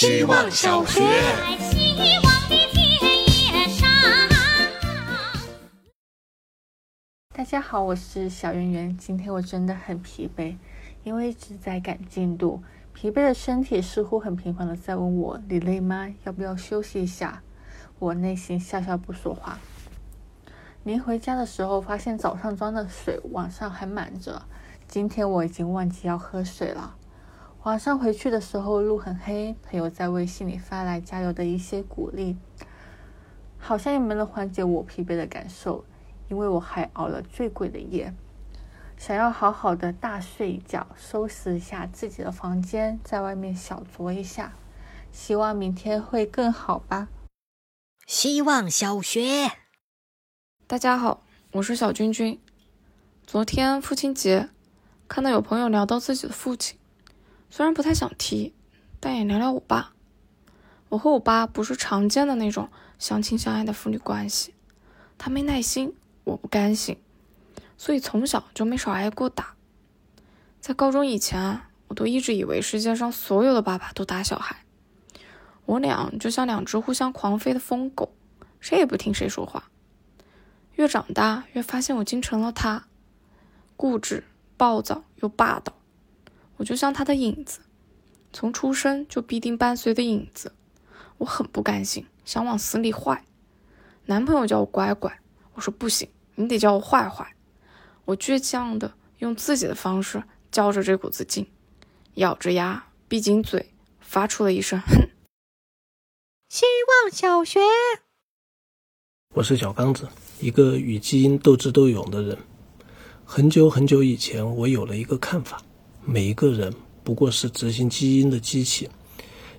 希望小学。大家好，我是小圆圆。今天我真的很疲惫，因为一直在赶进度，疲惫的身体似乎很频繁的在问我：“你累吗？要不要休息一下？”我内心笑笑不说话。临回家的时候，发现早上装的水晚上还满着，今天我已经忘记要喝水了。晚上回去的时候路很黑，朋友在微信里发来加油的一些鼓励，好像也没能缓解我疲惫的感受。因为我还熬了最贵的夜，想要好好的大睡一觉，收拾一下自己的房间，在外面小酌一下，希望明天会更好吧。希望小学，大家好，我是小君君。昨天父亲节，看到有朋友聊到自己的父亲，虽然不太想提，但也聊聊我爸。我和我爸不是常见的那种相亲相爱的父女关系，他没耐心。我不甘心，所以从小就没少挨过打。在高中以前，我都一直以为世界上所有的爸爸都打小孩，我俩就像两只互相狂吠的疯狗，谁也不听谁说话。越长大，越发现我竟成了他，固执、暴躁又霸道。我就像他的影子，从出生就必定伴随的影子。我很不甘心，想往死里坏。男朋友叫我乖乖，我说不行。你得叫我坏坏，我倔强的用自己的方式叫着这股子劲，咬着牙，闭紧嘴，发出了一声哼。希望小学，我是小刚子，一个与基因斗智斗勇的人。很久很久以前，我有了一个看法：每一个人不过是执行基因的机器。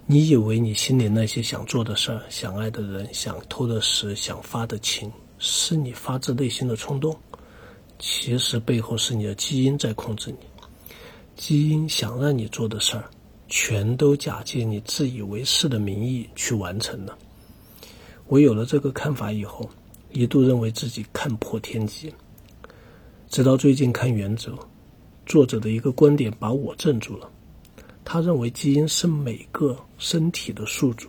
你以为你心里那些想做的事儿、想爱的人、想偷的食、想发的情？是你发自内心的冲动，其实背后是你的基因在控制你。基因想让你做的事儿，全都假借你自以为是的名义去完成了。我有了这个看法以后，一度认为自己看破天机。直到最近看《原则》，作者的一个观点把我镇住了。他认为基因是每个身体的宿主，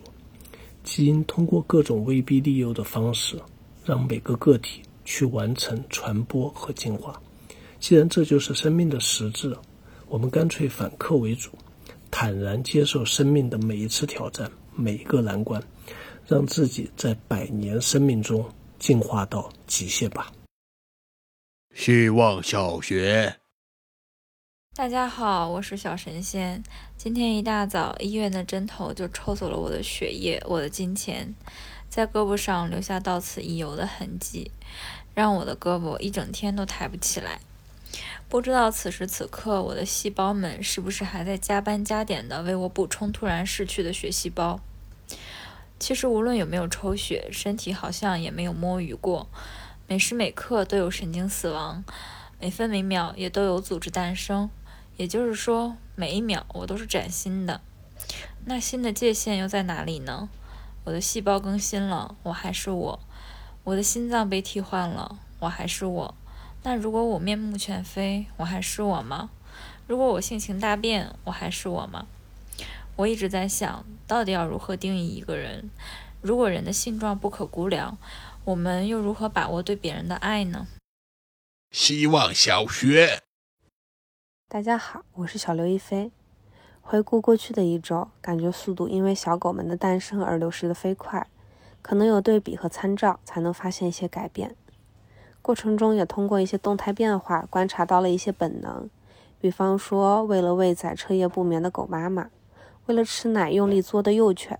基因通过各种威逼利诱的方式。让每个个体去完成传播和进化。既然这就是生命的实质，我们干脆反客为主，坦然接受生命的每一次挑战，每一个难关，让自己在百年生命中进化到极限吧。希望小学，大家好，我是小神仙。今天一大早，医院的针头就抽走了我的血液，我的金钱。在胳膊上留下到此一游的痕迹，让我的胳膊一整天都抬不起来。不知道此时此刻我的细胞们是不是还在加班加点的为我补充突然逝去的血细胞？其实无论有没有抽血，身体好像也没有摸鱼过。每时每刻都有神经死亡，每分每秒也都有组织诞生。也就是说，每一秒我都是崭新的。那新的界限又在哪里呢？我的细胞更新了，我还是我；我的心脏被替换了，我还是我。那如果我面目全非，我还是我吗？如果我性情大变，我还是我吗？我一直在想，到底要如何定义一个人？如果人的性状不可估量，我们又如何把握对别人的爱呢？希望小学，大家好，我是小刘亦菲。回顾过去的一周，感觉速度因为小狗们的诞生而流失的飞快，可能有对比和参照，才能发现一些改变。过程中也通过一些动态变化，观察到了一些本能，比方说为了喂仔彻夜不眠的狗妈妈，为了吃奶用力作的幼犬，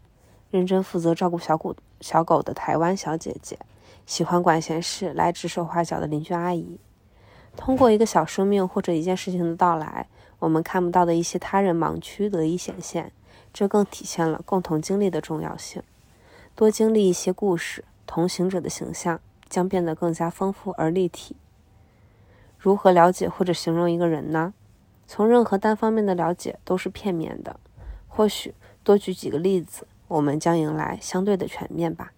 认真负责照顾小狗小狗的台湾小姐姐，喜欢管闲事来指手画脚的邻居阿姨。通过一个小生命或者一件事情的到来。我们看不到的一些他人盲区得以显现，这更体现了共同经历的重要性。多经历一些故事，同行者的形象将变得更加丰富而立体。如何了解或者形容一个人呢？从任何单方面的了解都是片面的。或许多举几个例子，我们将迎来相对的全面吧。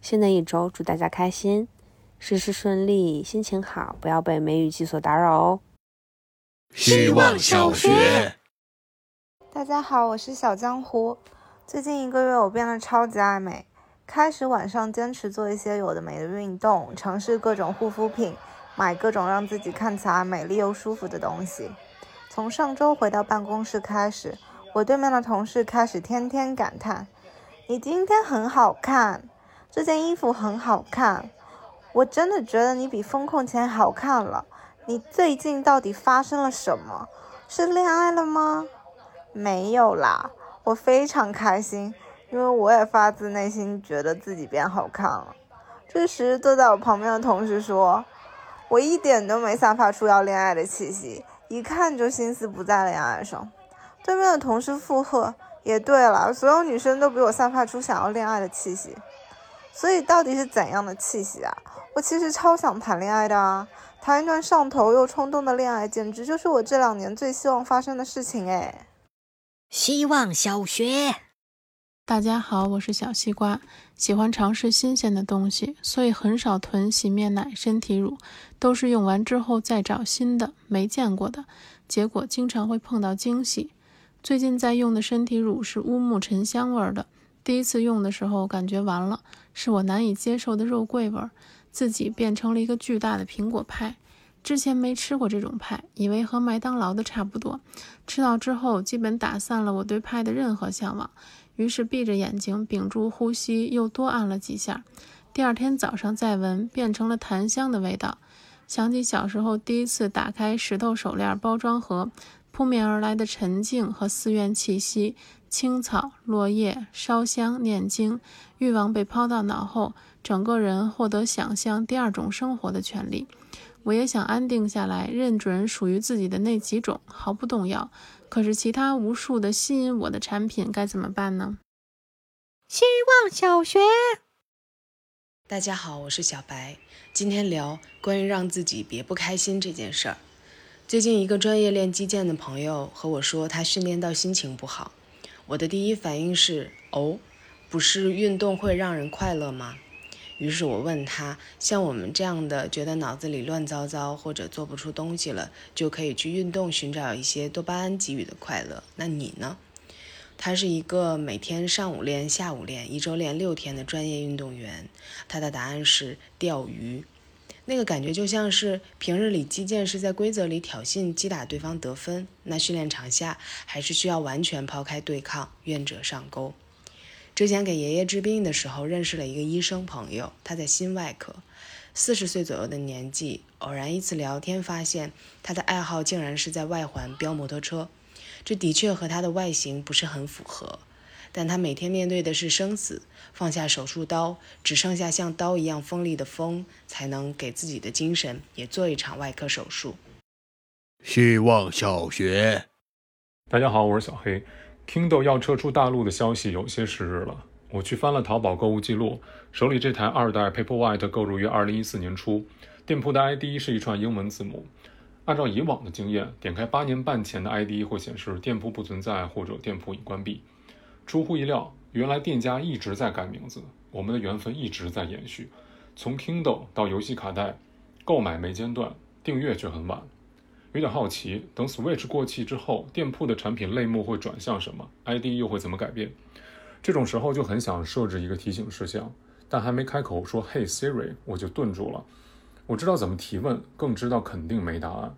新的一周，祝大家开心，事事顺利，心情好，不要被梅雨季所打扰哦。希望小学，大家好，我是小江湖。最近一个月，我变得超级爱美，开始晚上坚持做一些有的没的运动，尝试各种护肤品，买各种让自己看起来美丽又舒服的东西。从上周回到办公室开始，我对面的同事开始天天感叹：“你今天很好看，这件衣服很好看。”我真的觉得你比风控前好看了。你最近到底发生了什么？是恋爱了吗？没有啦，我非常开心，因为我也发自内心觉得自己变好看了。这时，坐在我旁边的同事说：“我一点都没散发出要恋爱的气息，一看就心思不在恋爱上。”对面的同事附和：“也对了，所有女生都比我散发出想要恋爱的气息。所以，到底是怎样的气息啊？我其实超想谈恋爱的啊！谈一段上头又冲动的恋爱，简直就是我这两年最希望发生的事情哎。”希望小学，大家好，我是小西瓜，喜欢尝试新鲜的东西，所以很少囤洗面奶、身体乳，都是用完之后再找新的没见过的，结果经常会碰到惊喜。最近在用的身体乳是乌木沉香味的，第一次用的时候感觉完了，是我难以接受的肉桂味，自己变成了一个巨大的苹果派。之前没吃过这种派，以为和麦当劳的差不多。吃到之后，基本打散了我对派的任何向往。于是闭着眼睛屏住呼吸，又多按了几下。第二天早上再闻，变成了檀香的味道。想起小时候第一次打开石头手链包装盒，扑面而来的沉静和寺院气息，青草、落叶、烧香、念经，欲望被抛到脑后，整个人获得想象第二种生活的权利。我也想安定下来，认准属于自己的那几种，毫不动摇。可是其他无数的吸引我的产品该怎么办呢？希望小学，大家好，我是小白，今天聊关于让自己别不开心这件事儿。最近一个专业练击剑的朋友和我说，他训练到心情不好。我的第一反应是，哦，不是运动会让人快乐吗？于是我问他：“像我们这样的，觉得脑子里乱糟糟或者做不出东西了，就可以去运动，寻找一些多巴胺给予的快乐。那你呢？”他是一个每天上午练、下午练、一周练六天的专业运动员。他的答案是钓鱼，那个感觉就像是平日里击剑是在规则里挑衅、击打对方得分，那训练场下还是需要完全抛开对抗，愿者上钩。之前给爷爷治病的时候，认识了一个医生朋友，他在心外科，四十岁左右的年纪。偶然一次聊天，发现他的爱好竟然是在外环飙摩托车，这的确和他的外形不是很符合。但他每天面对的是生死，放下手术刀，只剩下像刀一样锋利的锋，才能给自己的精神也做一场外科手术。希望小学，大家好，我是小黑。Kindle 要撤出大陆的消息有些时日了。我去翻了淘宝购物记录，手里这台二代 Paperwhite 购入于2014年初，店铺的 ID 是一串英文字母。按照以往的经验，点开八年半前的 ID 会显示店铺不存在或者店铺已关闭。出乎意料，原来店家一直在改名字，我们的缘分一直在延续，从 Kindle 到游戏卡带，购买没间断，订阅却很晚。有点好奇，等 Switch 过气之后，店铺的产品类目会转向什么？ID 又会怎么改变？这种时候就很想设置一个提醒事项，但还没开口说 “Hey Siri”，我就顿住了。我知道怎么提问，更知道肯定没答案。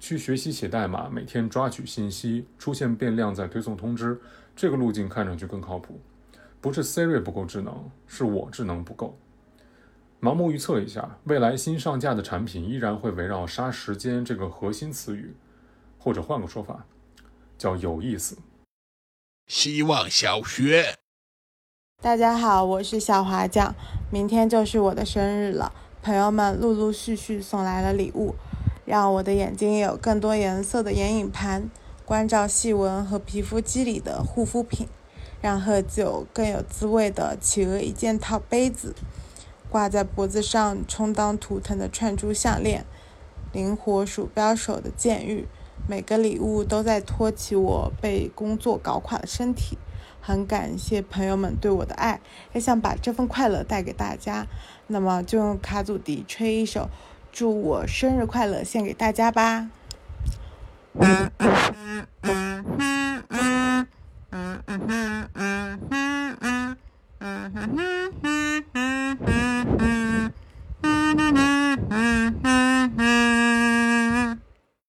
去学习写代码，每天抓取信息，出现变量再推送通知，这个路径看上去更靠谱。不是 Siri 不够智能，是我智能不够。盲目预测一下，未来新上架的产品依然会围绕“杀时间”这个核心词语，或者换个说法，叫有意思。希望小学，大家好，我是小华酱，明天就是我的生日了，朋友们陆陆续续送来了礼物，让我的眼睛有更多颜色的眼影盘，关照细纹和皮肤肌理的护肤品，让喝酒更有滋味的企鹅一件套杯子。挂在脖子上充当图腾的串珠项链，灵活鼠标手的剑玉，每个礼物都在托起我被工作搞垮的身体。很感谢朋友们对我的爱，也想把这份快乐带给大家。那么就用卡祖笛吹一首《祝我生日快乐》献给大家吧。嗯嗯嗯嗯嗯嗯嗯嗯